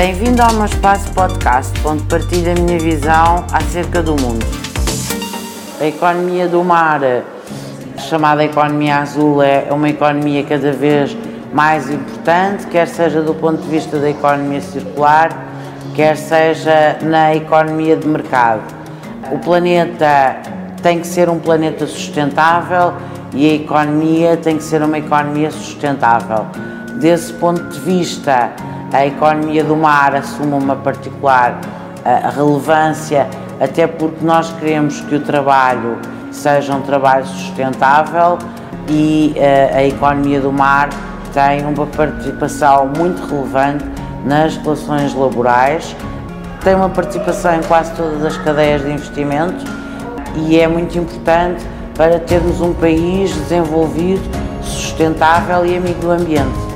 Bem-vindo ao meu espaço podcast, onde partilho a minha visão acerca do mundo. A economia do mar, chamada economia azul, é uma economia cada vez mais importante, quer seja do ponto de vista da economia circular, quer seja na economia de mercado. O planeta tem que ser um planeta sustentável e a economia tem que ser uma economia sustentável. Desse ponto de vista, a economia do mar assume uma particular uh, relevância, até porque nós queremos que o trabalho seja um trabalho sustentável e uh, a economia do mar tem uma participação muito relevante nas relações laborais, tem uma participação em quase todas as cadeias de investimento e é muito importante para termos um país desenvolvido, sustentável e amigo do ambiente.